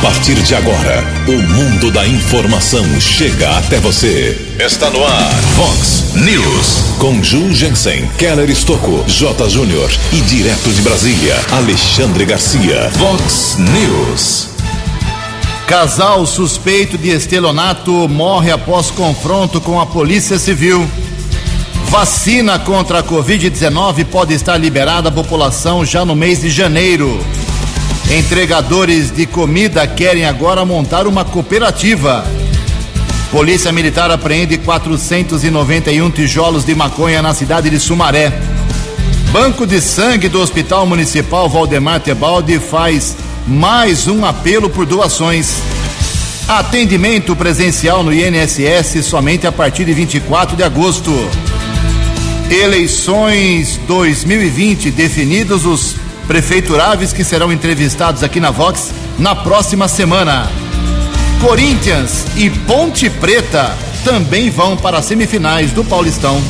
A partir de agora, o mundo da informação chega até você. Está no ar, Fox News. Com Ju Jensen, Keller Estocco, J. Júnior e direto de Brasília, Alexandre Garcia. Fox News. Casal suspeito de estelionato morre após confronto com a Polícia Civil. Vacina contra a Covid-19 pode estar liberada à população já no mês de janeiro. Entregadores de comida querem agora montar uma cooperativa. Polícia Militar apreende 491 tijolos de maconha na cidade de Sumaré. Banco de Sangue do Hospital Municipal Valdemar Tebaldi faz mais um apelo por doações. Atendimento presencial no INSS somente a partir de 24 de agosto. Eleições 2020 definidos os prefeituráveis que serão entrevistados aqui na Vox na próxima semana. Corinthians e Ponte Preta também vão para as semifinais do Paulistão.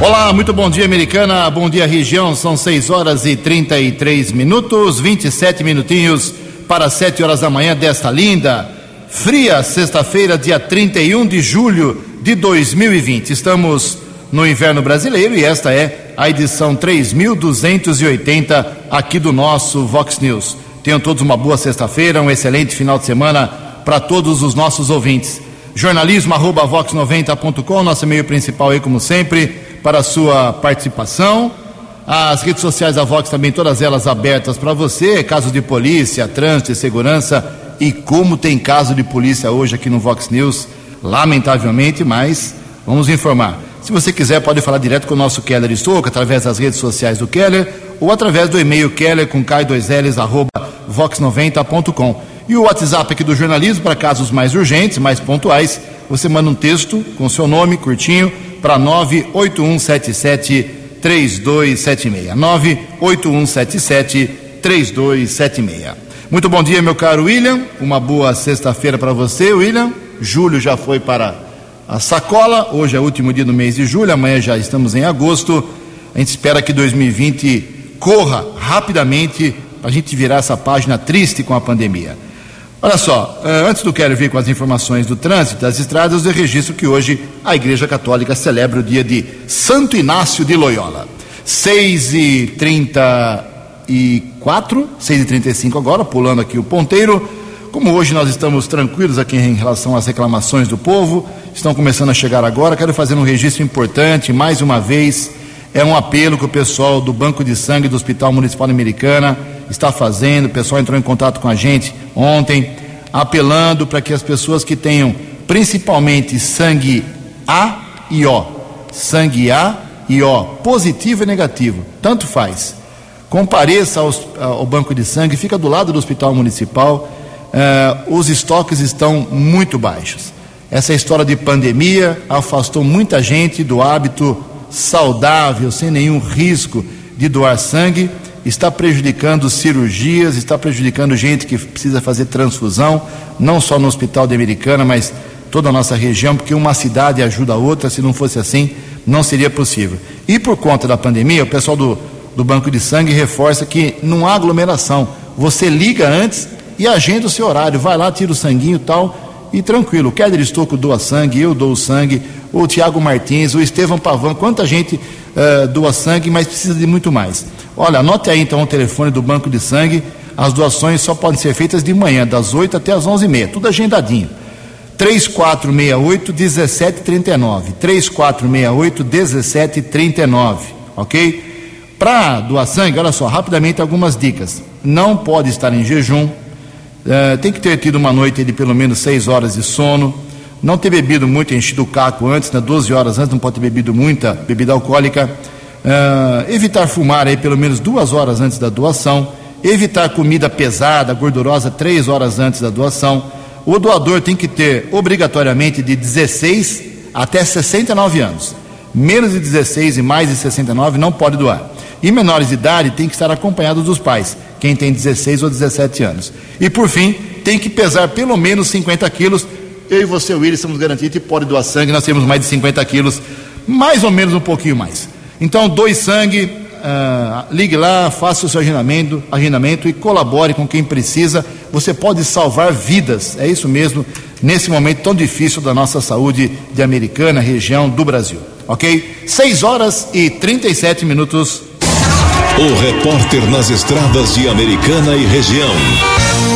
Olá, muito bom dia, americana. Bom dia, região. São 6 horas e 33 minutos, 27 minutinhos para 7 horas da manhã desta linda, fria sexta-feira, dia 31 de julho de 2020. Estamos no inverno brasileiro e esta é a edição 3280 aqui do nosso Vox News. Tenham todos uma boa sexta-feira, um excelente final de semana para todos os nossos ouvintes. Jornalismo arroba vox90.com, nosso e-mail principal aí, como sempre, para a sua participação. As redes sociais da Vox também, todas elas abertas para você, casos de polícia, trânsito e segurança. E como tem caso de polícia hoje aqui no Vox News, lamentavelmente, mas vamos informar. Se você quiser, pode falar direto com o nosso Keller Estouco, através das redes sociais do Keller, ou através do e-mail keller com K2Ls, arroba vox90.com. E o WhatsApp aqui do jornalismo, para casos mais urgentes, mais pontuais, você manda um texto com seu nome, curtinho, para 98177 3276. 98177 3276. Muito bom dia, meu caro William. Uma boa sexta-feira para você, William. Julho já foi para a sacola. Hoje é o último dia do mês de julho, amanhã já estamos em agosto. A gente espera que 2020 corra rapidamente para a gente virar essa página triste com a pandemia. Olha só, eh, antes do quero vir com as informações do trânsito das estradas, eu registro que hoje a Igreja Católica celebra o dia de Santo Inácio de Loyola. 6 e 34, 6 e 35 agora, pulando aqui o ponteiro. Como hoje nós estamos tranquilos aqui em relação às reclamações do povo, estão começando a chegar agora. Quero fazer um registro importante, mais uma vez, é um apelo que o pessoal do Banco de Sangue do Hospital Municipal Americana está fazendo. O pessoal entrou em contato com a gente ontem, apelando para que as pessoas que tenham principalmente sangue A e O, sangue A e O, positivo e negativo, tanto faz. Compareça ao banco de sangue, fica do lado do Hospital Municipal. Uh, os estoques estão muito baixos. Essa história de pandemia afastou muita gente do hábito saudável, sem nenhum risco de doar sangue, está prejudicando cirurgias, está prejudicando gente que precisa fazer transfusão, não só no Hospital de Americana, mas toda a nossa região, porque uma cidade ajuda a outra, se não fosse assim, não seria possível. E por conta da pandemia, o pessoal do, do Banco de Sangue reforça que não há aglomeração. Você liga antes e agenda o seu horário, vai lá, tira o sanguinho e tal, e tranquilo. O Kéder Estocco doa sangue, eu dou sangue, o Tiago Martins, o Estevam Pavan, quanta gente uh, doa sangue, mas precisa de muito mais. Olha, anote aí então o telefone do Banco de Sangue. As doações só podem ser feitas de manhã, das 8 até as 11h30, tudo agendadinho. 3468 1739. 3468 1739, ok? Para doar sangue, olha só, rapidamente algumas dicas. Não pode estar em jejum, Uh, tem que ter tido uma noite de pelo menos seis horas de sono, não ter bebido muito, enchido o caco antes, né, 12 horas antes, não pode ter bebido muita bebida alcoólica, uh, evitar fumar aí pelo menos duas horas antes da doação, evitar comida pesada, gordurosa, três horas antes da doação. O doador tem que ter obrigatoriamente de 16 até 69 anos. Menos de 16 e mais de 69 não pode doar. E menores de idade tem que estar acompanhados dos pais quem tem 16 ou 17 anos. E por fim, tem que pesar pelo menos 50 quilos. Eu e você, Willis, estamos garantidos que pode doar sangue, nós temos mais de 50 quilos, mais ou menos um pouquinho mais. Então, doe sangue, uh, ligue lá, faça o seu agendamento, agendamento e colabore com quem precisa. Você pode salvar vidas, é isso mesmo, nesse momento tão difícil da nossa saúde de Americana, região do Brasil. Ok? 6 horas e 37 minutos. O repórter nas estradas de Americana e região,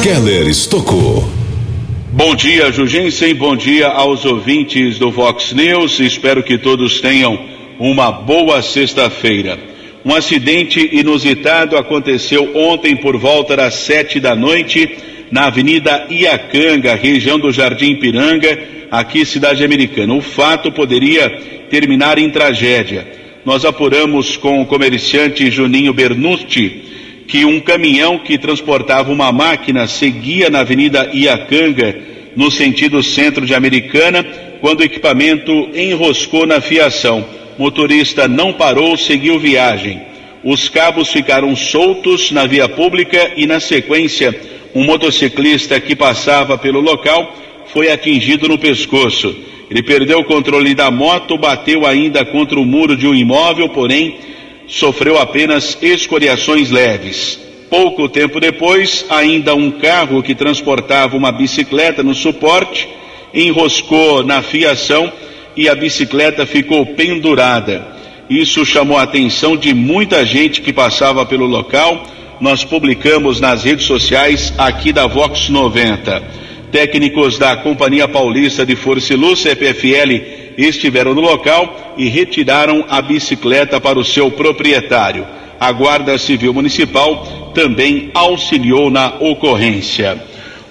Keller Estocou. Bom dia, Jugensen. Bom dia aos ouvintes do Vox News. Espero que todos tenham uma boa sexta-feira. Um acidente inusitado aconteceu ontem por volta das sete da noite na Avenida Iacanga, região do Jardim Piranga, aqui cidade americana. O fato poderia terminar em tragédia. Nós apuramos com o comerciante Juninho Bernucci que um caminhão que transportava uma máquina seguia na Avenida Iacanga, no sentido centro de Americana, quando o equipamento enroscou na fiação. Motorista não parou, seguiu viagem. Os cabos ficaram soltos na via pública e, na sequência, um motociclista que passava pelo local foi atingido no pescoço. Ele perdeu o controle da moto, bateu ainda contra o muro de um imóvel, porém sofreu apenas escoriações leves. Pouco tempo depois, ainda um carro que transportava uma bicicleta no suporte enroscou na fiação e a bicicleta ficou pendurada. Isso chamou a atenção de muita gente que passava pelo local. Nós publicamos nas redes sociais aqui da Vox 90. Técnicos da Companhia Paulista de Força e Luz, CPFL, estiveram no local e retiraram a bicicleta para o seu proprietário. A Guarda Civil Municipal também auxiliou na ocorrência.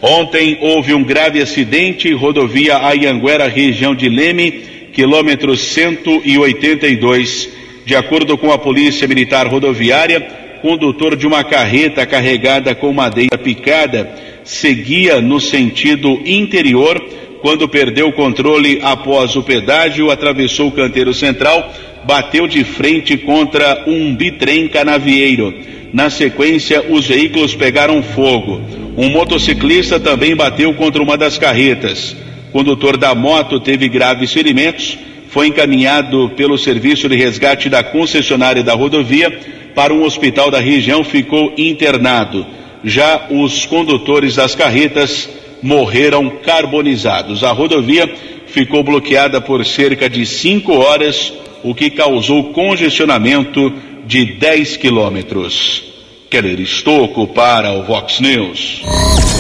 Ontem houve um grave acidente, rodovia Ayanguera, região de Leme, quilômetro 182. De acordo com a Polícia Militar Rodoviária, condutor de uma carreta carregada com madeira picada seguia no sentido interior quando perdeu o controle após o pedágio, atravessou o canteiro central, bateu de frente contra um bitrem canavieiro. Na sequência, os veículos pegaram fogo. Um motociclista também bateu contra uma das carretas. O condutor da moto teve graves ferimentos, foi encaminhado pelo serviço de resgate da concessionária da rodovia para um hospital da região, ficou internado. Já os condutores das carretas morreram carbonizados. A rodovia ficou bloqueada por cerca de cinco horas, o que causou congestionamento de 10 quilômetros. Keller Estocco para o Vox News.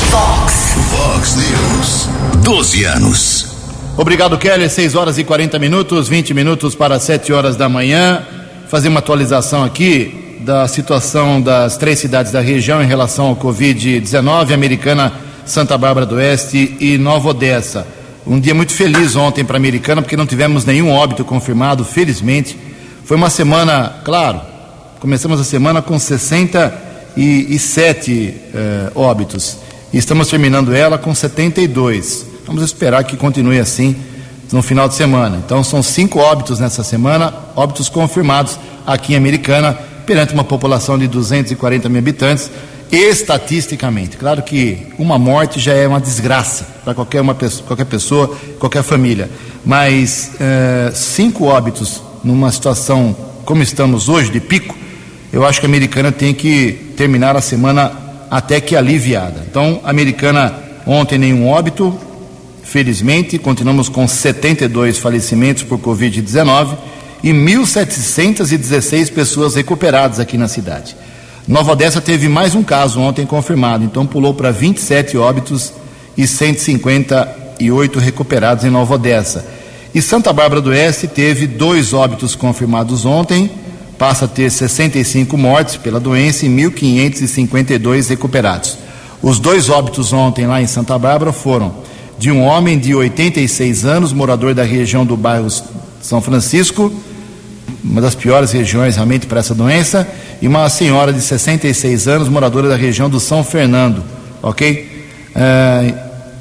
Vox, Vox News. 12 anos. Obrigado, Keller. 6 horas e 40 minutos, 20 minutos para 7 horas da manhã. Fazer uma atualização aqui da situação das três cidades da região em relação ao Covid-19. Americana Santa Bárbara do Oeste e Nova Odessa. Um dia muito feliz ontem para a Americana, porque não tivemos nenhum óbito confirmado, felizmente. Foi uma semana, claro, começamos a semana com 67 eh, óbitos e estamos terminando ela com 72. Vamos esperar que continue assim no final de semana. Então são cinco óbitos nessa semana, óbitos confirmados aqui em Americana, perante uma população de 240 mil habitantes estatisticamente. Claro que uma morte já é uma desgraça para qualquer, uma, qualquer pessoa, qualquer família. Mas é, cinco óbitos numa situação como estamos hoje, de pico, eu acho que a americana tem que terminar a semana até que aliviada. Então, a americana ontem nenhum óbito, felizmente, continuamos com 72 falecimentos por Covid-19 e 1.716 pessoas recuperadas aqui na cidade. Nova Odessa teve mais um caso ontem confirmado, então pulou para 27 óbitos e 158 recuperados em Nova Odessa. E Santa Bárbara do Oeste teve dois óbitos confirmados ontem, passa a ter 65 mortes pela doença e 1.552 recuperados. Os dois óbitos ontem lá em Santa Bárbara foram de um homem de 86 anos, morador da região do bairro São Francisco, uma das piores regiões realmente para essa doença, e uma senhora de 66 anos, moradora da região do São Fernando, ok? É,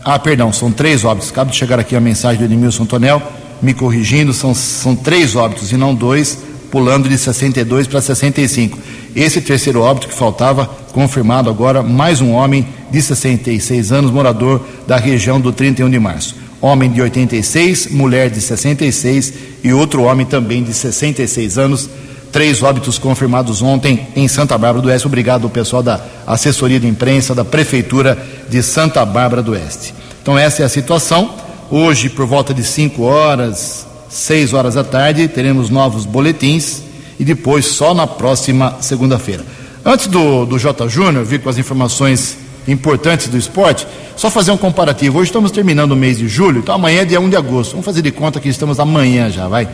ah, perdão, são três óbitos. Acaba de chegar aqui a mensagem do Edmilson Tonel, me corrigindo, são, são três óbitos e não dois, pulando de 62 para 65. Esse terceiro óbito que faltava, confirmado agora, mais um homem de 66 anos, morador da região do 31 de março. Homem de 86, mulher de 66 e outro homem também de 66 anos três óbitos confirmados ontem em Santa Bárbara do Oeste. Obrigado ao pessoal da assessoria de imprensa da Prefeitura de Santa Bárbara do Oeste. Então, essa é a situação. Hoje, por volta de 5 horas, 6 horas da tarde, teremos novos boletins e depois só na próxima segunda-feira. Antes do, do J. Júnior vir com as informações importantes do esporte, só fazer um comparativo. Hoje estamos terminando o mês de julho, então amanhã é dia 1 de agosto. Vamos fazer de conta que estamos amanhã já, vai.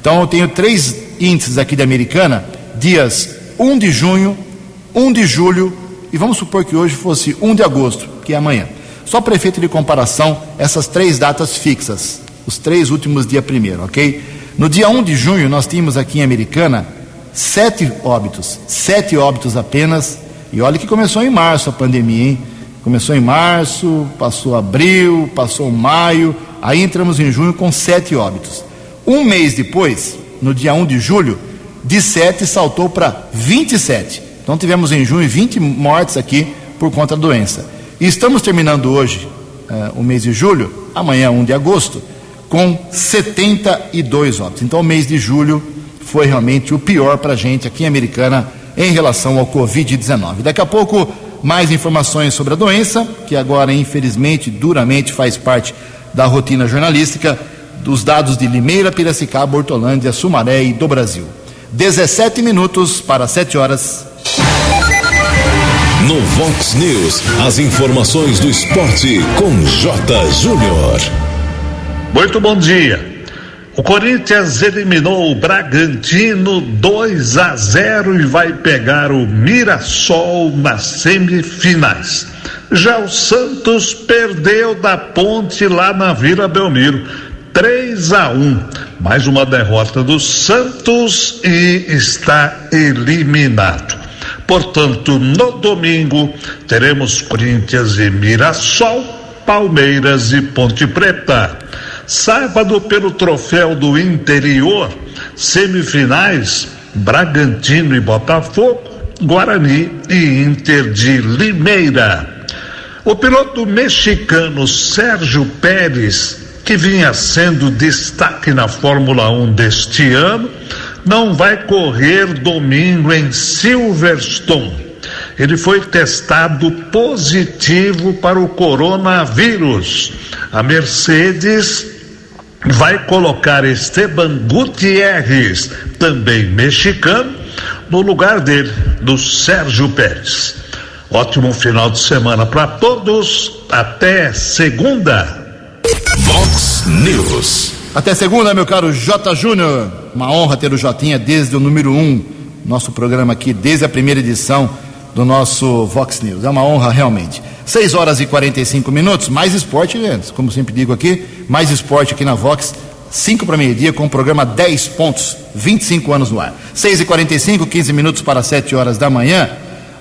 Então eu tenho três índices aqui de Americana, dias 1 de junho, 1 de julho e vamos supor que hoje fosse 1 de agosto, que é amanhã. Só para efeito de comparação, essas três datas fixas, os três últimos dias primeiro, ok? No dia 1 de junho, nós tínhamos aqui em Americana sete óbitos, sete óbitos apenas, e olha que começou em março a pandemia, hein? Começou em março, passou abril, passou maio, aí entramos em junho com sete óbitos. Um mês depois, no dia 1 de julho, de 7 saltou para 27. Então tivemos em junho 20 mortes aqui por conta da doença. E estamos terminando hoje uh, o mês de julho, amanhã 1 de agosto, com 72 óbitos. Então o mês de julho foi realmente o pior para a gente aqui em Americana em relação ao Covid-19. Daqui a pouco, mais informações sobre a doença, que agora, infelizmente, duramente faz parte da rotina jornalística, dos dados de Limeira, Piracicaba, Hortolândia, Sumaré e do Brasil. 17 minutos para 7 horas. No Vox News, as informações do esporte com J. Júnior. Muito bom dia. O Corinthians eliminou o Bragantino 2 a 0 e vai pegar o Mirassol nas semifinais. Já o Santos perdeu da ponte lá na Vila Belmiro. 3 a 1. Mais uma derrota do Santos e está eliminado. Portanto, no domingo teremos Corinthians e Mirassol, Palmeiras e Ponte Preta. Sábado, pelo troféu do interior, semifinais, Bragantino e Botafogo, Guarani e Inter de Limeira. O piloto mexicano Sérgio Pérez, que vinha sendo destaque na Fórmula 1 deste ano, não vai correr domingo em Silverstone. Ele foi testado positivo para o coronavírus. A Mercedes vai colocar Esteban Gutierrez, também mexicano, no lugar dele, do Sérgio Pérez. Ótimo final de semana para todos. Até segunda. Vox News. Até segunda, meu caro J. Júnior. Uma honra ter o Jotinha desde o número um, nosso programa aqui, desde a primeira edição do nosso Vox News. É uma honra realmente. 6 horas e 45 minutos, mais esporte, antes, como sempre digo aqui, mais esporte aqui na Vox, 5 para meio-dia, com o programa 10 pontos, 25 anos no ar. 6 e 45 15 minutos para 7 horas da manhã.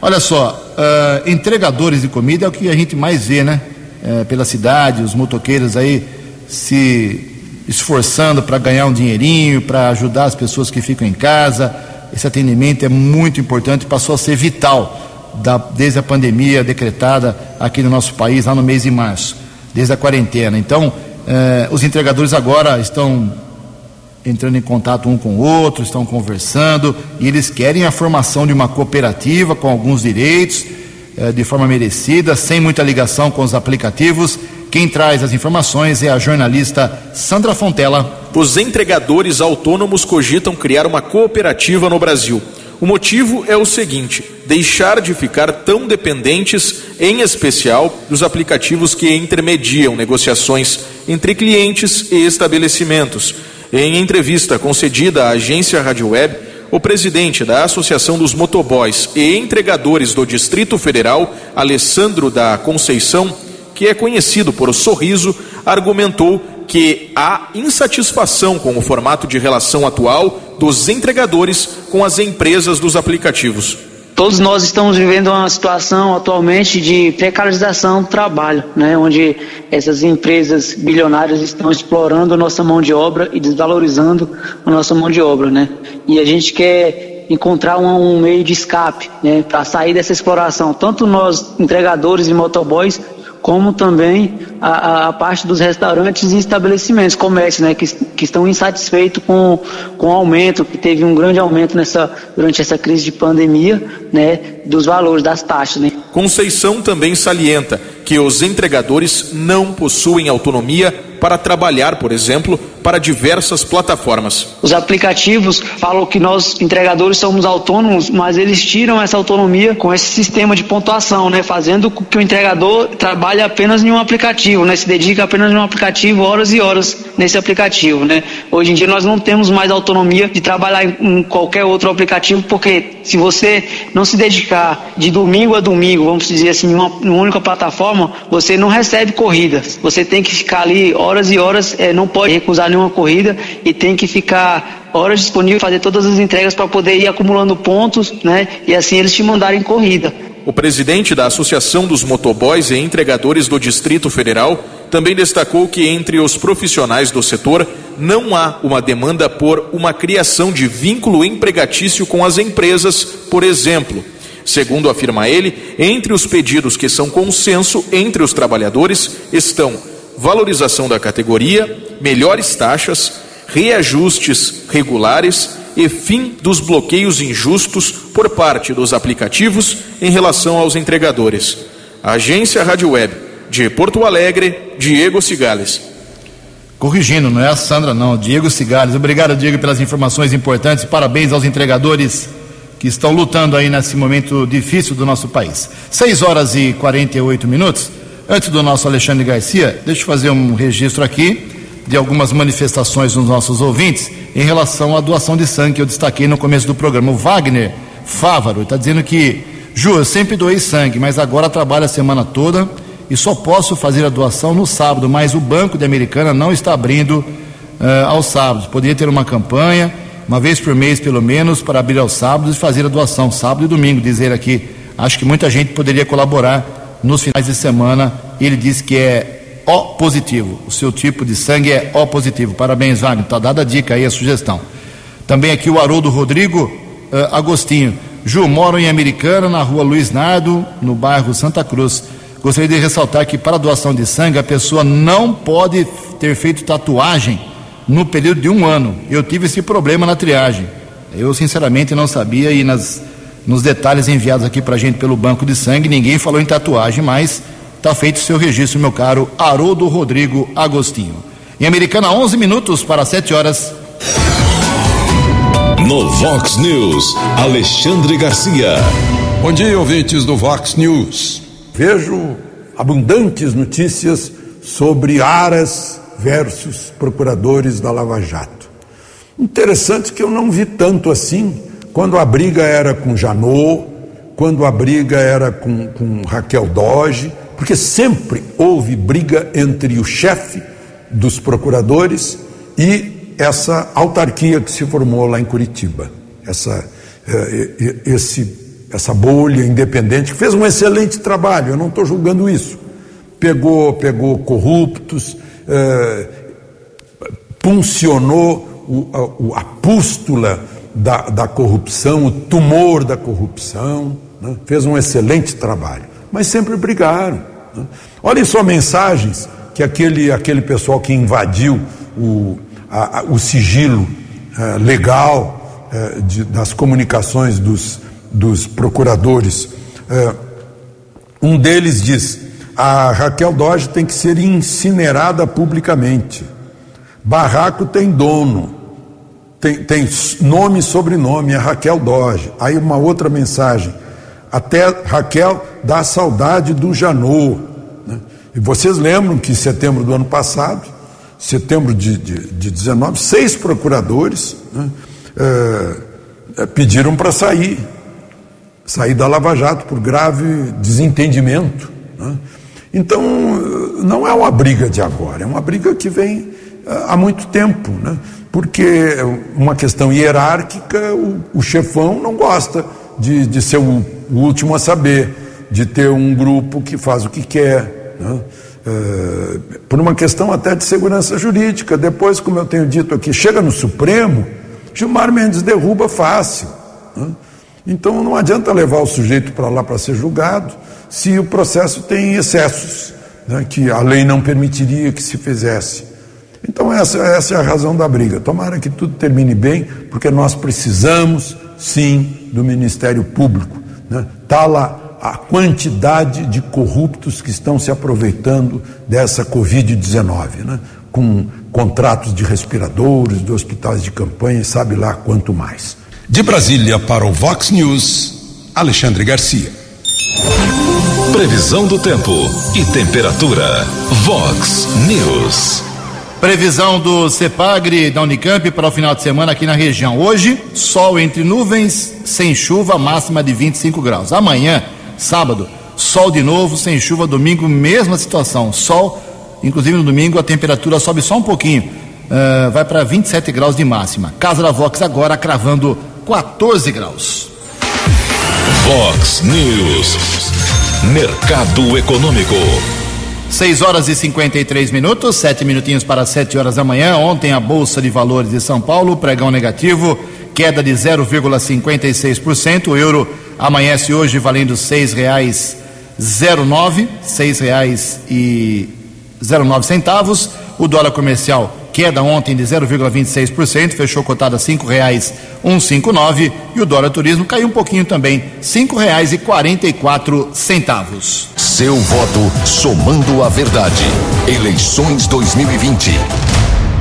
Olha só, uh, entregadores de comida é o que a gente mais vê, né? Uh, pela cidade, os motoqueiros aí se esforçando para ganhar um dinheirinho, para ajudar as pessoas que ficam em casa. Esse atendimento é muito importante, passou a ser vital da, desde a pandemia decretada aqui no nosso país, lá no mês de março, desde a quarentena. Então, eh, os entregadores agora estão entrando em contato um com o outro, estão conversando e eles querem a formação de uma cooperativa com alguns direitos, eh, de forma merecida, sem muita ligação com os aplicativos quem traz as informações é a jornalista Sandra Fontela. Os entregadores autônomos cogitam criar uma cooperativa no Brasil. O motivo é o seguinte: deixar de ficar tão dependentes, em especial, dos aplicativos que intermediam negociações entre clientes e estabelecimentos. Em entrevista concedida à agência Rádio Web, o presidente da Associação dos Motoboys e Entregadores do Distrito Federal, Alessandro da Conceição, que é conhecido por sorriso, argumentou que há insatisfação com o formato de relação atual dos entregadores com as empresas dos aplicativos. Todos nós estamos vivendo uma situação atualmente de precarização do trabalho, né, onde essas empresas bilionárias estão explorando a nossa mão de obra e desvalorizando a nossa mão de obra, né? E a gente quer encontrar um, meio de escape, né, para sair dessa exploração, tanto nós entregadores e motoboys como também a, a, parte dos restaurantes e estabelecimentos, comércio, né, que, que estão insatisfeitos com, com o aumento, que teve um grande aumento nessa, durante essa crise de pandemia, né, dos valores das taxas. Né. Conceição também salienta que os entregadores não possuem autonomia para trabalhar, por exemplo, para diversas plataformas. Os aplicativos falam que nós entregadores somos autônomos, mas eles tiram essa autonomia com esse sistema de pontuação, né, fazendo com que o entregador trabalhe apenas em um aplicativo, né, se dedique apenas em um aplicativo, horas e horas nesse aplicativo, né. Hoje em dia nós não temos mais autonomia de trabalhar em qualquer outro aplicativo, porque se você não se dedicar de domingo a domingo, vamos dizer assim, em uma, uma única plataforma, você não recebe corridas. Você tem que ficar ali horas e horas, é, não pode recusar nenhuma corrida e tem que ficar horas disponível, fazer todas as entregas para poder ir acumulando pontos, né? E assim eles te mandarem corrida. O presidente da Associação dos Motoboys e Entregadores do Distrito Federal também destacou que entre os profissionais do setor não há uma demanda por uma criação de vínculo empregatício com as empresas, por exemplo. Segundo afirma ele, entre os pedidos que são consenso entre os trabalhadores estão valorização da categoria, melhores taxas, reajustes regulares e fim dos bloqueios injustos por parte dos aplicativos em relação aos entregadores. Agência Rádio Web de Porto Alegre, Diego Cigales. Corrigindo, não é a Sandra, não, Diego Cigales. Obrigado, Diego, pelas informações importantes. Parabéns aos entregadores que estão lutando aí nesse momento difícil do nosso país. 6 horas e 48 minutos. Antes do nosso Alexandre Garcia, deixa eu fazer um registro aqui de algumas manifestações dos nossos ouvintes em relação à doação de sangue que eu destaquei no começo do programa. O Wagner Fávaro está dizendo que, Ju, eu sempre doei sangue, mas agora trabalho a semana toda e só posso fazer a doação no sábado, mas o Banco de Americana não está abrindo uh, aos sábados. Poderia ter uma campanha, uma vez por mês pelo menos, para abrir aos sábados e fazer a doação, sábado e domingo, dizer aqui. Acho que muita gente poderia colaborar nos finais de semana. Ele diz que é O positivo. O seu tipo de sangue é O positivo. Parabéns, Wagner. Está dada a dica aí, a sugestão. Também aqui o Haroldo Rodrigo uh, Agostinho. Ju, moro em Americana, na rua Luiz Nardo, no bairro Santa Cruz. Gostaria de ressaltar que para doação de sangue a pessoa não pode ter feito tatuagem no período de um ano. Eu tive esse problema na triagem. Eu sinceramente não sabia e nas nos detalhes enviados aqui para a gente pelo Banco de Sangue, ninguém falou em tatuagem, mas está feito o seu registro, meu caro Haroldo Rodrigo Agostinho. Em Americana, 11 minutos para 7 horas. No Vox News, Alexandre Garcia. Bom dia, ouvintes do Vox News. Vejo abundantes notícias sobre aras versus procuradores da Lava Jato. Interessante que eu não vi tanto assim quando a briga era com Janot, quando a briga era com, com Raquel Doge, porque sempre houve briga entre o chefe dos procuradores e essa autarquia que se formou lá em Curitiba, essa, eh, esse, essa bolha independente que fez um excelente trabalho, eu não estou julgando isso. Pegou, pegou corruptos, eh, puncionou o, a, a pústula da, da corrupção, o tumor da corrupção, né? fez um excelente trabalho, mas sempre brigaram. Né? Olhem só mensagens que aquele, aquele pessoal que invadiu o, a, a, o sigilo é, legal é, de, das comunicações dos, dos procuradores, é, um deles diz: a Raquel Doge tem que ser incinerada publicamente. Barraco tem dono tem, tem nome e sobrenome, é Raquel Doge. Aí uma outra mensagem. Até Raquel dá saudade do Janô. Né? E vocês lembram que em setembro do ano passado, setembro de, de, de 19, seis procuradores né, é, pediram para sair, sair da Lava Jato por grave desentendimento. Né? Então, não é uma briga de agora, é uma briga que vem há muito tempo. Né? porque uma questão hierárquica, o, o chefão não gosta de, de ser o, o, último a saber, de ter um grupo que faz o que quer. Né? É, por uma questão até de segurança jurídica. Depois, como eu tenho dito aqui, chega no Supremo, Gilmar Mendes derruba fácil. Né? Então não adianta levar o sujeito para lá para ser julgado se o processo tem excessos. né, que a lei não permitiria que se fizesse. Então, essa, essa é a razão da briga. Tomara que tudo termine bem, porque nós precisamos, sim, do Ministério Público. Está né? Tá lá a quantidade de corruptos que estão se aproveitando dessa Covid-19, né? com contratos de respiradores, de hospitais de campanha, sabe lá quanto mais. De Brasília para o Vox News, Alexandre Garcia. Previsão do tempo e temperatura. Vox News. Previsão do CEPAGRE da Unicamp para o final de semana aqui na região. Hoje, sol entre nuvens, sem chuva, máxima de 25 graus. Amanhã, sábado, sol de novo, sem chuva. Domingo, mesma situação. Sol, inclusive no domingo a temperatura sobe só um pouquinho. Uh, vai para 27 graus de máxima. Casa da Vox agora cravando 14 graus. Vox News. Mercado Econômico. 6 horas e 53 minutos, 7 minutinhos para 7 horas da manhã. Ontem a Bolsa de Valores de São Paulo, pregão negativo, queda de 0,56%. O euro amanhece hoje valendo R$ 6,09, R$ 6,09 centavos. O dólar comercial queda ontem de 0,26%, fechou cotada a cinco reais nove e o dólar turismo caiu um pouquinho também, cinco reais e quarenta e quatro centavos. Seu voto somando a verdade. Eleições 2020.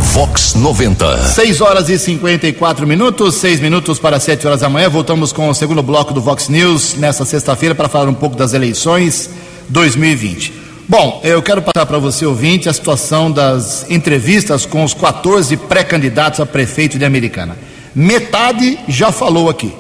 Vox 90. 6 horas e 54 minutos, 6 minutos para 7 horas da manhã. Voltamos com o segundo bloco do Vox News nesta sexta-feira para falar um pouco das eleições 2020. Bom, eu quero passar para você, ouvinte, a situação das entrevistas com os 14 pré-candidatos a prefeito de Americana. Metade já falou aqui.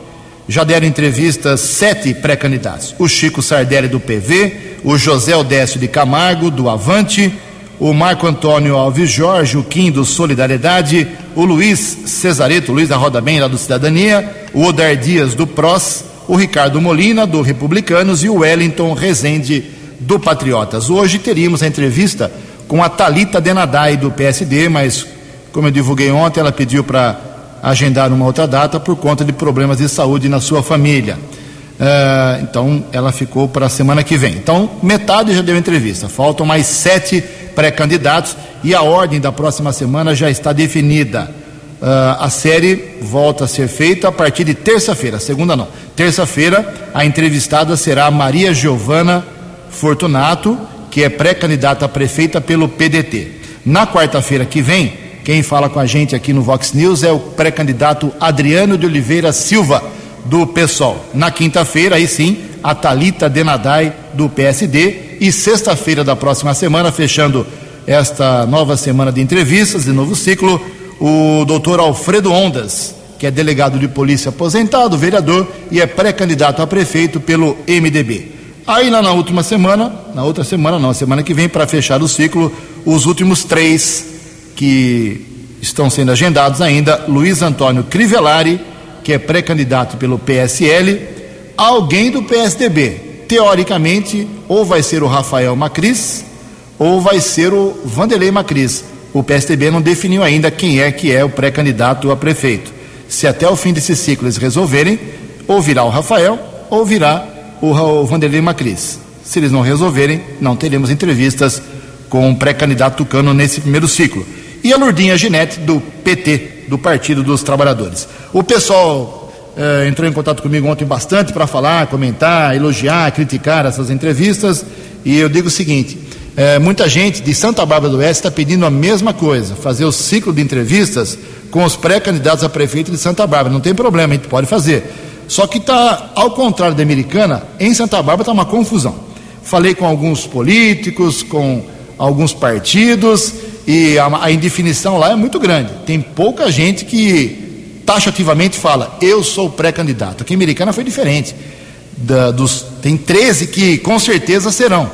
Já deram entrevistas sete pré-candidatos. O Chico Sardelli do PV, o José Odécio de Camargo, do Avante, o Marco Antônio Alves Jorge, o Kim do Solidariedade, o Luiz Cesareto, Luiz da Roda Bem, lá do Cidadania, o Odar Dias do PROS, o Ricardo Molina, do Republicanos, e o Wellington Rezende do Patriotas. Hoje teríamos a entrevista com a Talita Denadai do PSD, mas como eu divulguei ontem, ela pediu para agendar uma outra data por conta de problemas de saúde na sua família. Uh, então ela ficou para a semana que vem. Então metade já deu entrevista. Faltam mais sete pré-candidatos e a ordem da próxima semana já está definida. Uh, a série volta a ser feita a partir de terça-feira, segunda não. Terça-feira a entrevistada será Maria Giovana Fortunato, que é pré-candidata a prefeita pelo PDT. Na quarta-feira que vem, quem fala com a gente aqui no Vox News é o pré-candidato Adriano de Oliveira Silva, do PSOL. Na quinta-feira, aí sim, a Talita Denadai, do PSD. E sexta-feira da próxima semana, fechando esta nova semana de entrevistas, de novo ciclo, o doutor Alfredo Ondas, que é delegado de polícia aposentado, vereador e é pré-candidato a prefeito pelo MDB. Aí lá na última semana, na outra semana não, semana que vem, para fechar o ciclo, os últimos três que estão sendo agendados ainda, Luiz Antônio Crivellari, que é pré-candidato pelo PSL, alguém do PSDB. Teoricamente, ou vai ser o Rafael Macris, ou vai ser o Vanderlei Macris. O PSDB não definiu ainda quem é que é o pré-candidato a prefeito. Se até o fim desse ciclo eles resolverem, ou virá o Rafael, ou virá o Vanderlei Macris. Se eles não resolverem, não teremos entrevistas com o pré-candidato tucano nesse primeiro ciclo. E a Lurdinha Ginete, do PT, do Partido dos Trabalhadores. O pessoal eh, entrou em contato comigo ontem bastante para falar, comentar, elogiar, criticar essas entrevistas. E eu digo o seguinte: eh, muita gente de Santa Bárbara do Oeste está pedindo a mesma coisa, fazer o ciclo de entrevistas com os pré-candidatos a prefeito de Santa Bárbara. Não tem problema, a gente pode fazer. Só que está, ao contrário da americana, em Santa Bárbara está uma confusão. Falei com alguns políticos, com alguns partidos, e a, a indefinição lá é muito grande. Tem pouca gente que taxativamente fala, eu sou pré-candidato. Aqui em Americana foi diferente. Da, dos, tem 13 que com certeza serão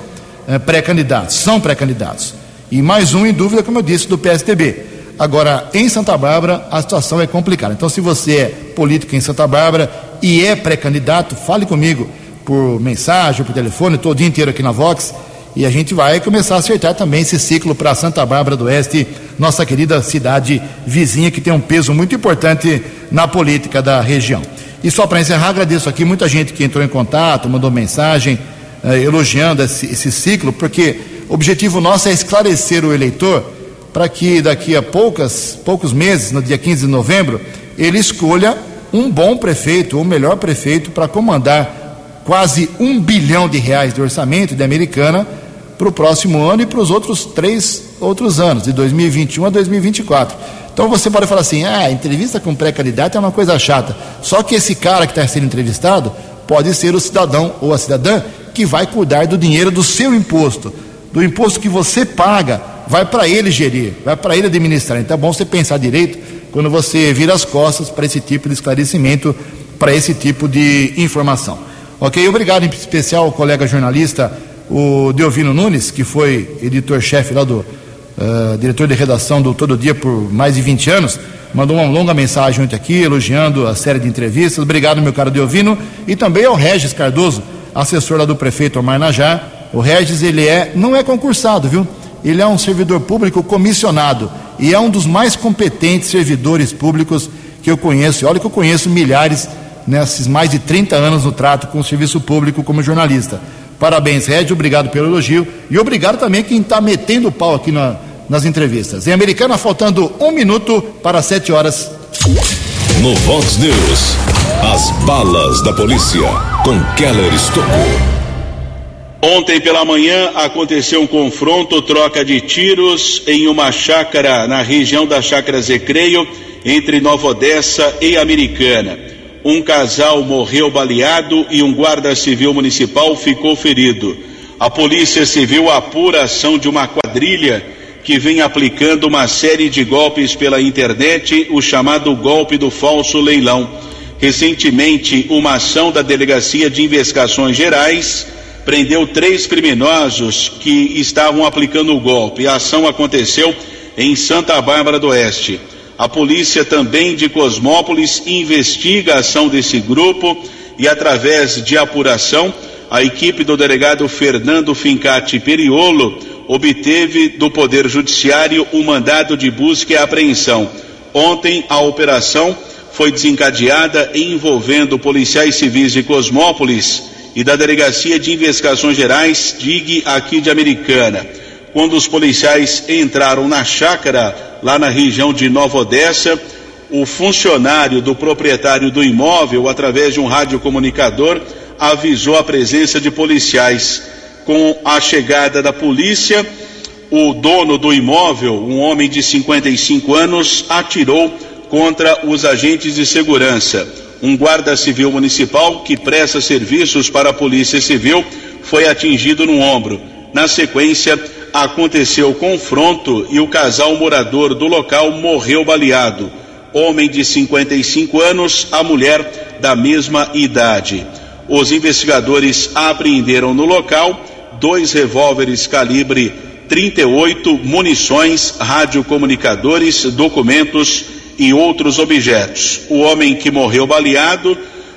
é, pré-candidatos, são pré-candidatos. E mais um em dúvida, como eu disse, do PSDB. Agora, em Santa Bárbara, a situação é complicada. Então, se você é político em Santa Bárbara e é pré-candidato, fale comigo por mensagem, por telefone, todo o dia inteiro aqui na Vox. E a gente vai começar a acertar também esse ciclo para Santa Bárbara do Oeste, nossa querida cidade vizinha, que tem um peso muito importante na política da região. E só para encerrar, agradeço aqui muita gente que entrou em contato, mandou mensagem, eh, elogiando esse, esse ciclo, porque o objetivo nosso é esclarecer o eleitor para que daqui a poucas, poucos meses, no dia 15 de novembro, ele escolha um bom prefeito, ou melhor prefeito, para comandar quase um bilhão de reais de orçamento de Americana para o próximo ano e para os outros três outros anos, de 2021 a 2024. Então você pode falar assim: ah, entrevista com pré-candidato é uma coisa chata. Só que esse cara que está sendo entrevistado pode ser o cidadão ou a cidadã que vai cuidar do dinheiro do seu imposto, do imposto que você paga vai para ele gerir, vai para ele administrar. Então é bom você pensar direito quando você vira as costas para esse tipo de esclarecimento, para esse tipo de informação. Ok? Obrigado em especial ao colega jornalista, o Deovino Nunes, que foi editor-chefe lá do. Uh, diretor de redação do Todo Dia por mais de 20 anos, mandou uma longa mensagem ontem aqui, elogiando a série de entrevistas. Obrigado, meu caro Deovino. E também ao Regis Cardoso, assessor lá do prefeito Omar Najar. O Regis, ele é, não é concursado, viu? ele é um servidor público comissionado e é um dos mais competentes servidores públicos que eu conheço. Olha que eu conheço milhares nesses mais de 30 anos no trato com o serviço público como jornalista. Parabéns, Red, obrigado pelo elogio e obrigado também quem está metendo o pau aqui na, nas entrevistas. Em Americana, faltando um minuto para sete horas. No Vox News, as balas da polícia com Keller Estocou. Ontem pela manhã aconteceu um confronto, troca de tiros em uma chácara na região da chácara Zecreio, entre Nova Odessa e Americana. Um casal morreu baleado e um guarda civil municipal ficou ferido. A Polícia Civil apura a ação de uma quadrilha que vem aplicando uma série de golpes pela internet, o chamado golpe do falso leilão. Recentemente, uma ação da Delegacia de Investigações Gerais prendeu três criminosos que estavam aplicando o golpe. A ação aconteceu em Santa Bárbara do Oeste. A polícia também de Cosmópolis investiga a ação desse grupo e, através de apuração, a equipe do delegado Fernando Fincati Periolo obteve do Poder Judiciário um mandado de busca e apreensão. Ontem, a operação foi desencadeada envolvendo policiais civis de Cosmópolis e da Delegacia de Investigações Gerais, DIG, aqui de Americana. Quando os policiais entraram na chácara, lá na região de Nova Odessa, o funcionário do proprietário do imóvel, através de um radiocomunicador, avisou a presença de policiais. Com a chegada da polícia, o dono do imóvel, um homem de 55 anos, atirou contra os agentes de segurança um guarda civil municipal que presta serviços para a Polícia Civil foi atingido no ombro. Na sequência, aconteceu confronto e o casal morador do local morreu baleado. Homem de 55 anos, a mulher da mesma idade. Os investigadores apreenderam no local dois revólveres calibre 38, munições, radiocomunicadores, documentos e outros objetos. O homem que morreu baleado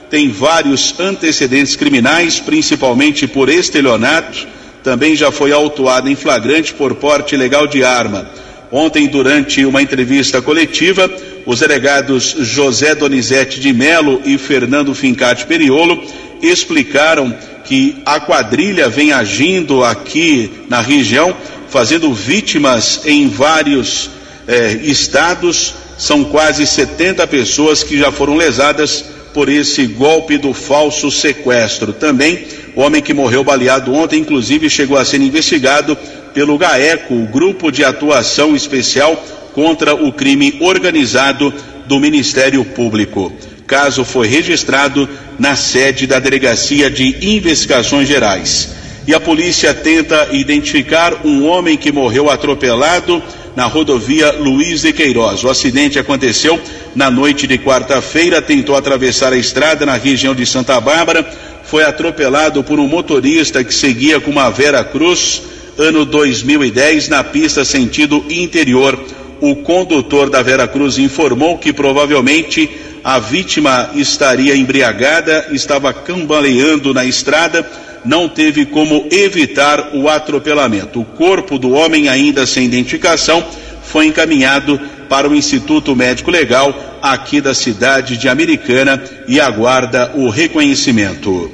tem vários antecedentes criminais, principalmente por estelionato, também já foi autuado em flagrante por porte ilegal de arma. Ontem, durante uma entrevista coletiva, os delegados José Donizete de Melo e Fernando Fincati Periolo explicaram que a quadrilha vem agindo aqui na região, fazendo vítimas em vários eh, estados, são quase 70 pessoas que já foram lesadas por esse golpe do falso sequestro. Também o homem que morreu baleado ontem, inclusive, chegou a ser investigado pelo GAECO, o Grupo de Atuação Especial contra o Crime Organizado do Ministério Público. Caso foi registrado na sede da Delegacia de Investigações Gerais. E a polícia tenta identificar um homem que morreu atropelado na rodovia Luiz de Queiroz. O acidente aconteceu na noite de quarta-feira, tentou atravessar a estrada na região de Santa Bárbara, foi atropelado por um motorista que seguia com uma Vera Cruz, ano 2010, na pista sentido interior. O condutor da Vera Cruz informou que provavelmente a vítima estaria embriagada, estava cambaleando na estrada não teve como evitar o atropelamento. O corpo do homem, ainda sem identificação, foi encaminhado para o Instituto Médico Legal aqui da cidade de Americana e aguarda o reconhecimento.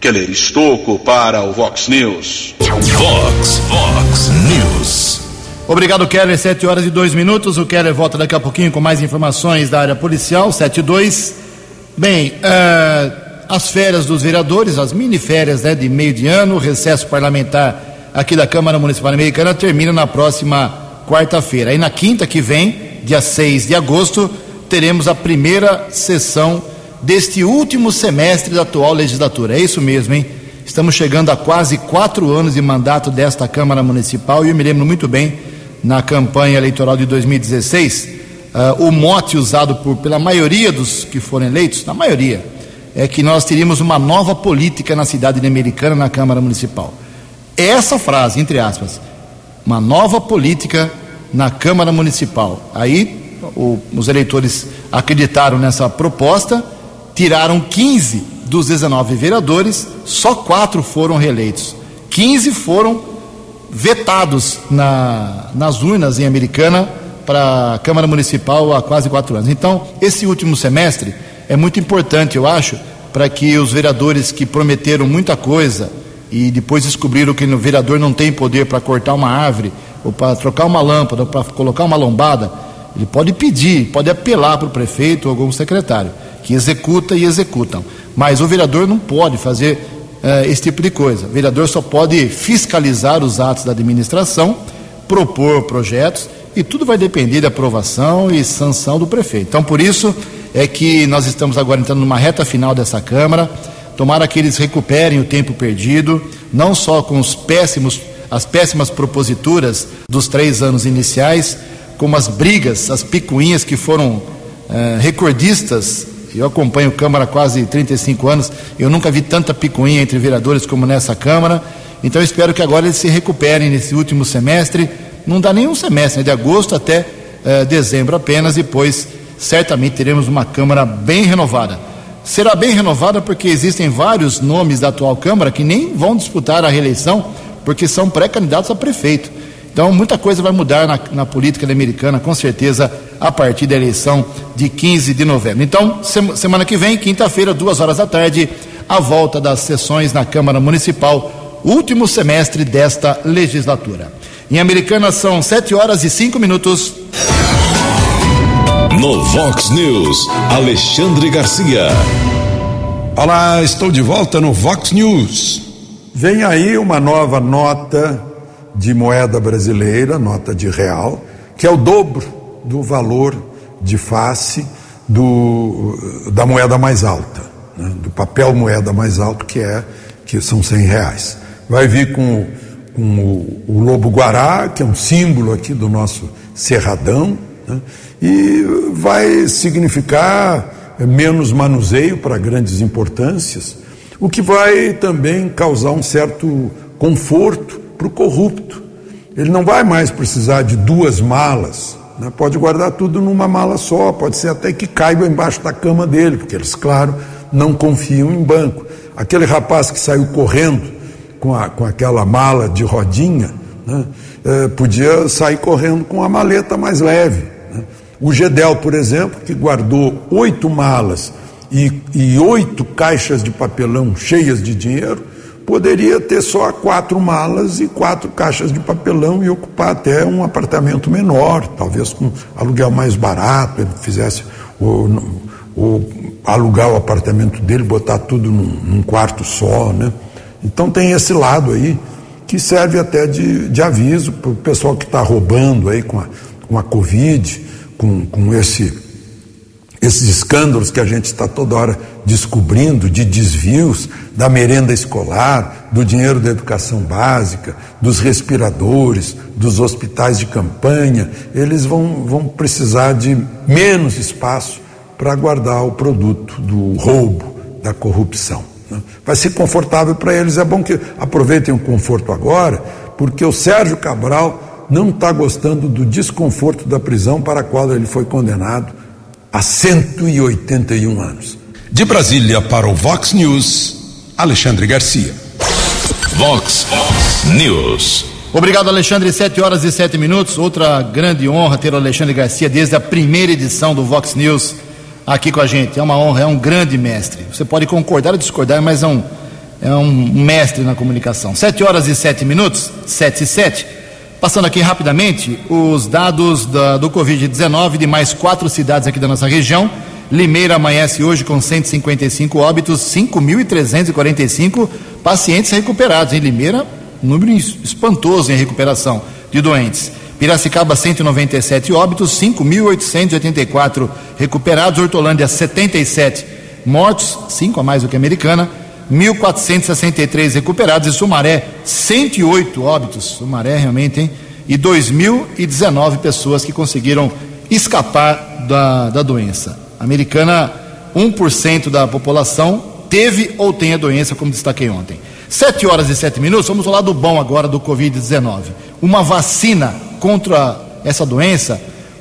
Keller Estocco para o Vox News. Vox, Vox News. Obrigado, Keller. Sete horas e dois minutos. O Keller volta daqui a pouquinho com mais informações da área policial. Sete e dois. Bem, uh, as férias dos vereadores, as mini férias né, de meio de ano, o recesso parlamentar aqui da Câmara Municipal Americana termina na próxima quarta-feira. Aí na quinta que vem, dia 6 de agosto, teremos a primeira sessão deste último semestre da atual legislatura. É isso mesmo, hein? Estamos chegando a quase quatro anos de mandato desta Câmara Municipal e eu me lembro muito bem, na campanha eleitoral de 2016, uh, o mote usado por, pela maioria dos que foram eleitos, na maioria, é que nós teríamos uma nova política na cidade de Americana, na Câmara Municipal. Essa frase, entre aspas, uma nova política na Câmara Municipal. Aí o, os eleitores acreditaram nessa proposta tiraram 15 dos 19 vereadores, só quatro foram reeleitos. 15 foram vetados na, nas urnas em Americana para a Câmara Municipal há quase quatro anos. Então, esse último semestre é muito importante, eu acho, para que os vereadores que prometeram muita coisa e depois descobriram que o vereador não tem poder para cortar uma árvore, ou para trocar uma lâmpada, ou para colocar uma lombada, ele pode pedir, pode apelar para o prefeito ou algum secretário que executa e executam. Mas o vereador não pode fazer uh, esse tipo de coisa. O vereador só pode fiscalizar os atos da administração, propor projetos e tudo vai depender da aprovação e sanção do prefeito. Então, por isso é que nós estamos agora entrando numa reta final dessa Câmara. Tomara que eles recuperem o tempo perdido, não só com os péssimos, as péssimas proposituras dos três anos iniciais, como as brigas, as picuinhas que foram uh, recordistas eu acompanho Câmara há quase 35 anos, eu nunca vi tanta picuinha entre vereadores como nessa Câmara. Então espero que agora eles se recuperem nesse último semestre. Não dá nenhum semestre, né? de agosto até eh, dezembro apenas, depois certamente teremos uma Câmara bem renovada. Será bem renovada porque existem vários nomes da atual Câmara que nem vão disputar a reeleição porque são pré-candidatos a prefeito. Então, muita coisa vai mudar na, na, política americana, com certeza, a partir da eleição de 15 de novembro. Então, semana que vem, quinta-feira, duas horas da tarde, a volta das sessões na Câmara Municipal, último semestre desta legislatura. Em Americana são sete horas e cinco minutos. No Vox News, Alexandre Garcia. Olá, estou de volta no Vox News. Vem aí uma nova nota de moeda brasileira, nota de real, que é o dobro do valor de face do, da moeda mais alta, né? do papel moeda mais alto, que é que são 100 reais. Vai vir com, com o, o, lobo guará, que é um símbolo aqui do nosso cerradão, né? e vai significar menos manuseio para grandes importâncias, o que vai também causar um certo conforto para o corrupto. Ele não vai mais precisar de duas malas, né? pode guardar tudo numa mala só, pode ser até que caiba embaixo da cama dele, porque eles, claro, não confiam em banco. Aquele rapaz que saiu correndo com, a, com aquela mala de rodinha, né? eh, podia sair correndo com a maleta mais leve. O Gedel, por exemplo, que guardou oito malas e, oito caixas de papelão cheias de dinheiro, poderia ter só quatro malas e quatro caixas de papelão e ocupar até um apartamento menor, talvez com aluguel mais barato, ele fizesse o, o alugar o apartamento dele, botar tudo num, num, quarto só, né? Então tem esse lado aí que serve até de, de aviso para o pessoal que está roubando aí com a, com a Covid, com, com esse esses escândalos que a gente está toda hora descobrindo de desvios da merenda escolar, do dinheiro da educação básica, dos respiradores, dos hospitais de campanha, eles vão, vão precisar de menos espaço para guardar o produto do roubo, da corrupção. Né? Vai ser confortável para eles, é bom que aproveitem o conforto agora, porque o Sérgio Cabral não está gostando do desconforto da prisão para a qual ele foi condenado há 181 anos. De Brasília para o Vox News, Alexandre Garcia. Vox News. Obrigado, Alexandre. Sete horas e sete minutos. Outra grande honra ter o Alexandre Garcia desde a primeira edição do Vox News aqui com a gente. É uma honra, é um grande mestre. Você pode concordar ou discordar, mas é um, é um mestre na comunicação. 7 horas e 7 minutos, 7 e 7. Passando aqui rapidamente os dados da, do Covid-19 de mais quatro cidades aqui da nossa região. Limeira amanhece hoje com 155 óbitos, 5.345 pacientes recuperados. Em Limeira, número espantoso em recuperação de doentes. Piracicaba, 197 óbitos, 5.884 recuperados. Hortolândia, 77 mortos, 5 a mais do que a americana. 1.463 recuperados. E Sumaré, 108 óbitos. Sumaré, realmente, hein? E 2.019 pessoas que conseguiram escapar da, da doença. Americana, 1% da população teve ou tem a doença, como destaquei ontem. 7 horas e 7 minutos, vamos falar do bom agora do Covid-19. Uma vacina contra essa doença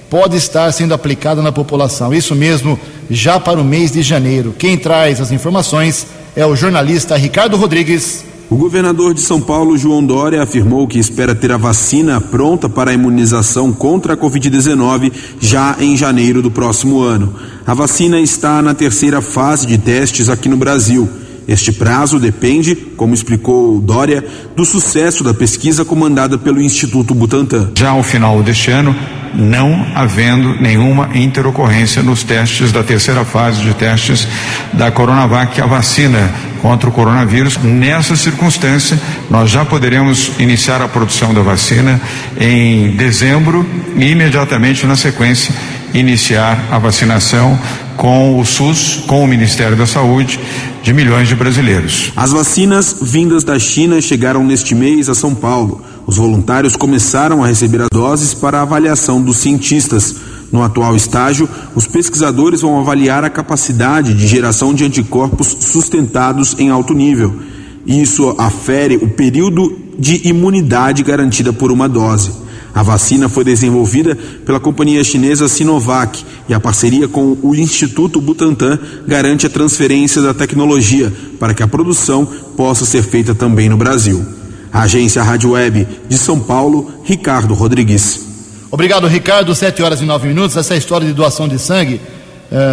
pode estar sendo aplicada na população. Isso mesmo, já para o mês de janeiro. Quem traz as informações é o jornalista Ricardo Rodrigues. O governador de São Paulo, João Dória, afirmou que espera ter a vacina pronta para a imunização contra a Covid-19 já em janeiro do próximo ano. A vacina está na terceira fase de testes aqui no Brasil. Este prazo depende, como explicou Dória, do sucesso da pesquisa comandada pelo Instituto Butantan. Já ao final deste ano, não havendo nenhuma interocorrência nos testes da terceira fase de testes da Coronavac, a vacina contra o coronavírus. Nessa circunstância, nós já poderemos iniciar a produção da vacina em dezembro e imediatamente na sequência iniciar a vacinação com o SUS, com o Ministério da Saúde, de milhões de brasileiros. As vacinas vindas da China chegaram neste mês a São Paulo. Os voluntários começaram a receber as doses para avaliação dos cientistas. No atual estágio, os pesquisadores vão avaliar a capacidade de geração de anticorpos sustentados em alto nível. Isso afere o período de imunidade garantida por uma dose. A vacina foi desenvolvida pela companhia chinesa Sinovac e a parceria com o Instituto Butantan garante a transferência da tecnologia para que a produção possa ser feita também no Brasil. Agência Rádio Web de São Paulo, Ricardo Rodrigues. Obrigado, Ricardo. Sete horas e nove minutos. Essa história de doação de sangue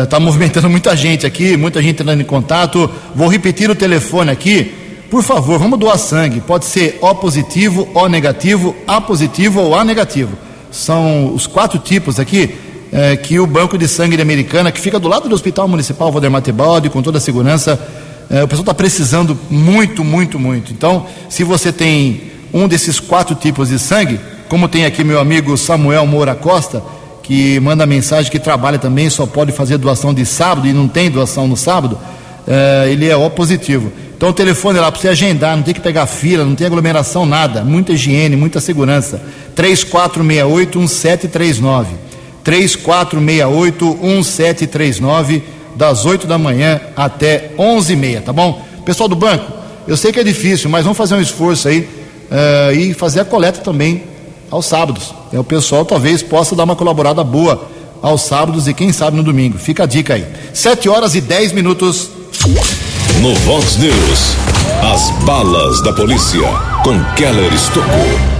está eh, movimentando muita gente aqui, muita gente entrando em contato. Vou repetir o telefone aqui por favor, vamos doar sangue. Pode ser O positivo, O negativo, A positivo ou A negativo. São os quatro tipos aqui é, que o Banco de Sangue de Americana, que fica do lado do Hospital Municipal Valdemar Tebaldi, com toda a segurança, é, o pessoal está precisando muito, muito, muito. Então, se você tem um desses quatro tipos de sangue, como tem aqui meu amigo Samuel Moura Costa, que manda mensagem que trabalha também, só pode fazer doação de sábado e não tem doação no sábado, é, ele é O positivo. Então o telefone é lá para você agendar, não tem que pegar fila, não tem aglomeração, nada. Muita higiene, muita segurança. 3468-1739. 3468-1739, das 8 da manhã até 11h30, tá bom? Pessoal do banco, eu sei que é difícil, mas vamos fazer um esforço aí uh, e fazer a coleta também aos sábados. É, o pessoal talvez possa dar uma colaborada boa aos sábados e quem sabe no domingo. Fica a dica aí. 7 horas e 10 minutos. No Vox News, as balas da polícia com Keller Estocou.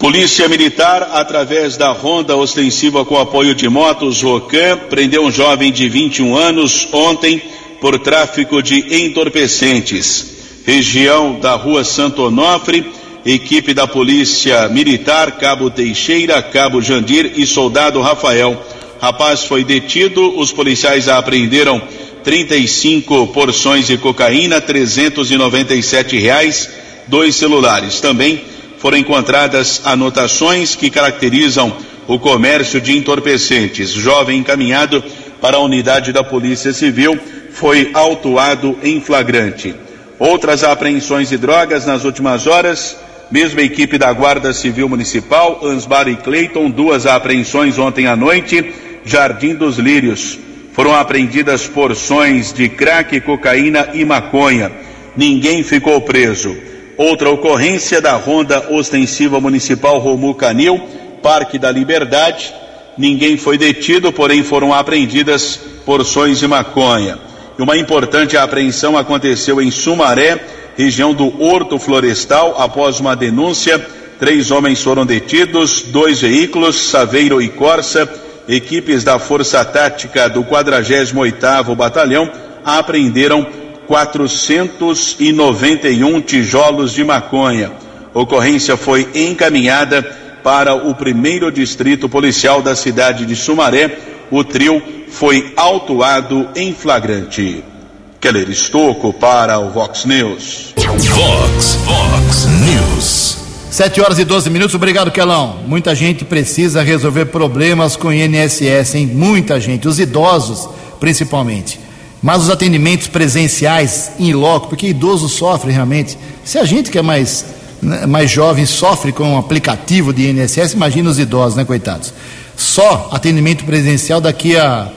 Polícia Militar, através da ronda ostensiva com apoio de motos Rocan, prendeu um jovem de 21 anos ontem por tráfico de entorpecentes. Região da rua Santo Onofre, equipe da Polícia Militar, Cabo Teixeira, Cabo Jandir e Soldado Rafael. Rapaz foi detido, os policiais apreenderam 35 porções de cocaína, 397 reais, dois celulares. Também foram encontradas anotações que caracterizam o comércio de entorpecentes. Jovem encaminhado para a unidade da Polícia Civil foi autuado em flagrante. Outras apreensões de drogas nas últimas horas, mesma equipe da Guarda Civil Municipal, Ansbar e Cleiton, duas apreensões ontem à noite, Jardim dos Lírios foram apreendidas porções de crack, cocaína e maconha. Ninguém ficou preso. Outra ocorrência da Ronda Ostensiva Municipal Romu Canil, Parque da Liberdade. Ninguém foi detido, porém foram apreendidas porções de maconha. E uma importante apreensão aconteceu em Sumaré, região do Horto Florestal, após uma denúncia. Três homens foram detidos, dois veículos, Saveiro e Corsa, equipes da Força Tática do 48º Batalhão apreenderam 491 tijolos de maconha. Ocorrência foi encaminhada para o primeiro distrito policial da cidade de Sumaré. O trio foi autuado em flagrante. Keller Estocco para o Vox News. Vox, Vox News. 7 horas e 12 minutos, obrigado, Kelão. Muita gente precisa resolver problemas com INSS, hein? Muita gente, os idosos principalmente. Mas os atendimentos presenciais em loco, porque idoso sofre realmente. Se a gente que é mais, né, mais jovem sofre com um aplicativo de INSS, imagina os idosos, né, coitados? Só atendimento presencial daqui a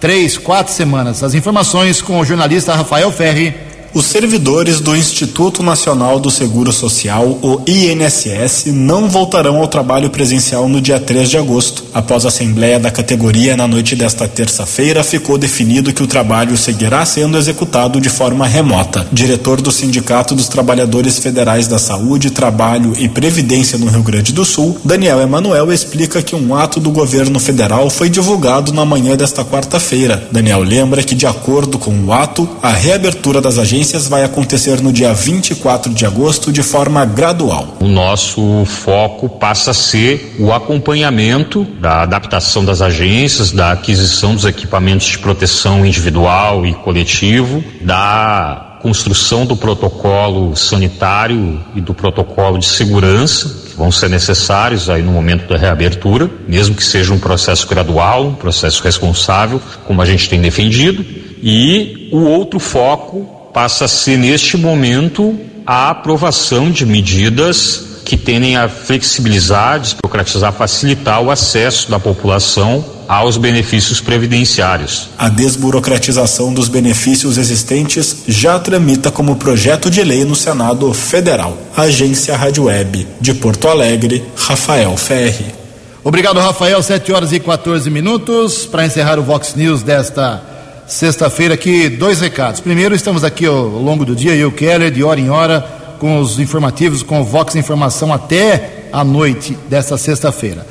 três, quatro semanas. As informações com o jornalista Rafael Ferri. Os servidores do Instituto Nacional do Seguro Social, o INSS, não voltarão ao trabalho presencial no dia 3 de agosto. Após a assembleia da categoria na noite desta terça-feira, ficou definido que o trabalho seguirá sendo executado de forma remota. Diretor do Sindicato dos Trabalhadores Federais da Saúde, Trabalho e Previdência no Rio Grande do Sul, Daniel Emanuel explica que um ato do governo federal foi divulgado na manhã desta quarta-feira. Daniel lembra que, de acordo com o ato, a reabertura das agências vai acontecer no dia 24 de agosto de forma gradual. O nosso foco passa a ser o acompanhamento da adaptação das agências, da aquisição dos equipamentos de proteção individual e coletivo, da construção do protocolo sanitário e do protocolo de segurança, que vão ser necessários aí no momento da reabertura, mesmo que seja um processo gradual, um processo responsável, como a gente tem defendido. E o outro foco passa a ser, neste momento, a aprovação de medidas que tendem a flexibilizar, desburocratizar, facilitar o acesso da população aos benefícios previdenciários. A desburocratização dos benefícios existentes já tramita como projeto de lei no Senado Federal. Agência Rádio Web de Porto Alegre, Rafael Ferri. Obrigado, Rafael. 7 horas e 14 minutos. Para encerrar o Vox News desta sexta-feira aqui, dois recados. Primeiro, estamos aqui ao longo do dia, eu, Keller, de hora em hora, com os informativos, com o Vox Informação até a noite desta sexta-feira.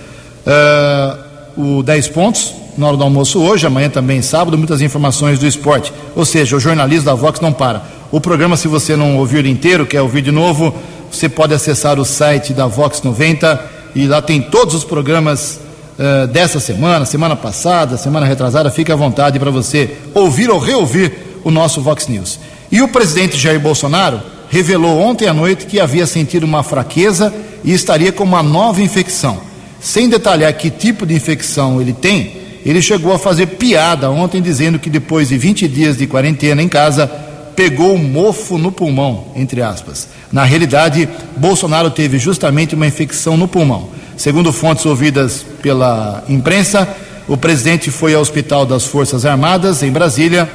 Uh, o 10 pontos, na hora do almoço hoje, amanhã também sábado, muitas informações do esporte. Ou seja, o jornalismo da Vox não para. O programa, se você não ouviu inteiro, quer ouvir de novo, você pode acessar o site da Vox 90 e lá tem todos os programas uh, dessa semana, semana passada, semana retrasada, fique à vontade para você ouvir ou reouvir o nosso Vox News. E o presidente Jair Bolsonaro revelou ontem à noite que havia sentido uma fraqueza e estaria com uma nova infecção. Sem detalhar que tipo de infecção ele tem, ele chegou a fazer piada ontem dizendo que depois de 20 dias de quarentena em casa, pegou um mofo no pulmão, entre aspas. Na realidade, Bolsonaro teve justamente uma infecção no pulmão. Segundo fontes ouvidas pela imprensa, o presidente foi ao Hospital das Forças Armadas, em Brasília.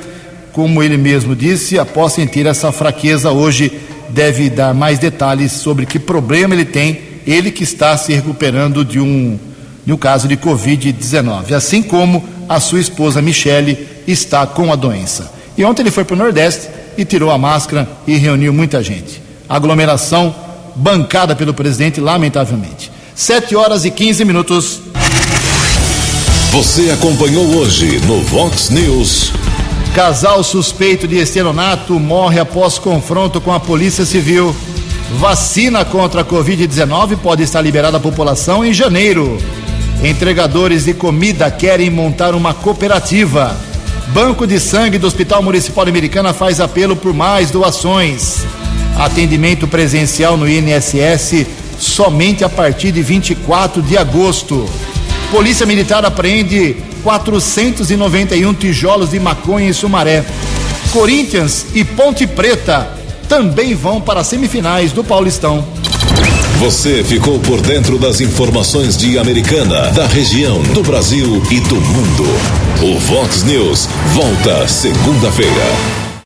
Como ele mesmo disse, após sentir essa fraqueza, hoje deve dar mais detalhes sobre que problema ele tem, ele que está se recuperando de um, de um caso de Covid-19, assim como a sua esposa Michele está com a doença. E ontem ele foi para o Nordeste e tirou a máscara e reuniu muita gente. Aglomeração bancada pelo presidente, lamentavelmente. 7 horas e 15 minutos. Você acompanhou hoje no Vox News. Casal suspeito de estelionato morre após confronto com a Polícia Civil. Vacina contra a Covid-19 pode estar liberada à população em janeiro. Entregadores de comida querem montar uma cooperativa. Banco de Sangue do Hospital Municipal Americana faz apelo por mais doações. Atendimento presencial no INSS somente a partir de 24 de agosto. Polícia Militar apreende 491 tijolos de maconha em Sumaré. Corinthians e Ponte Preta também vão para as semifinais do Paulistão. Você ficou por dentro das informações de Americana, da região, do Brasil e do mundo. O Vox News volta segunda-feira.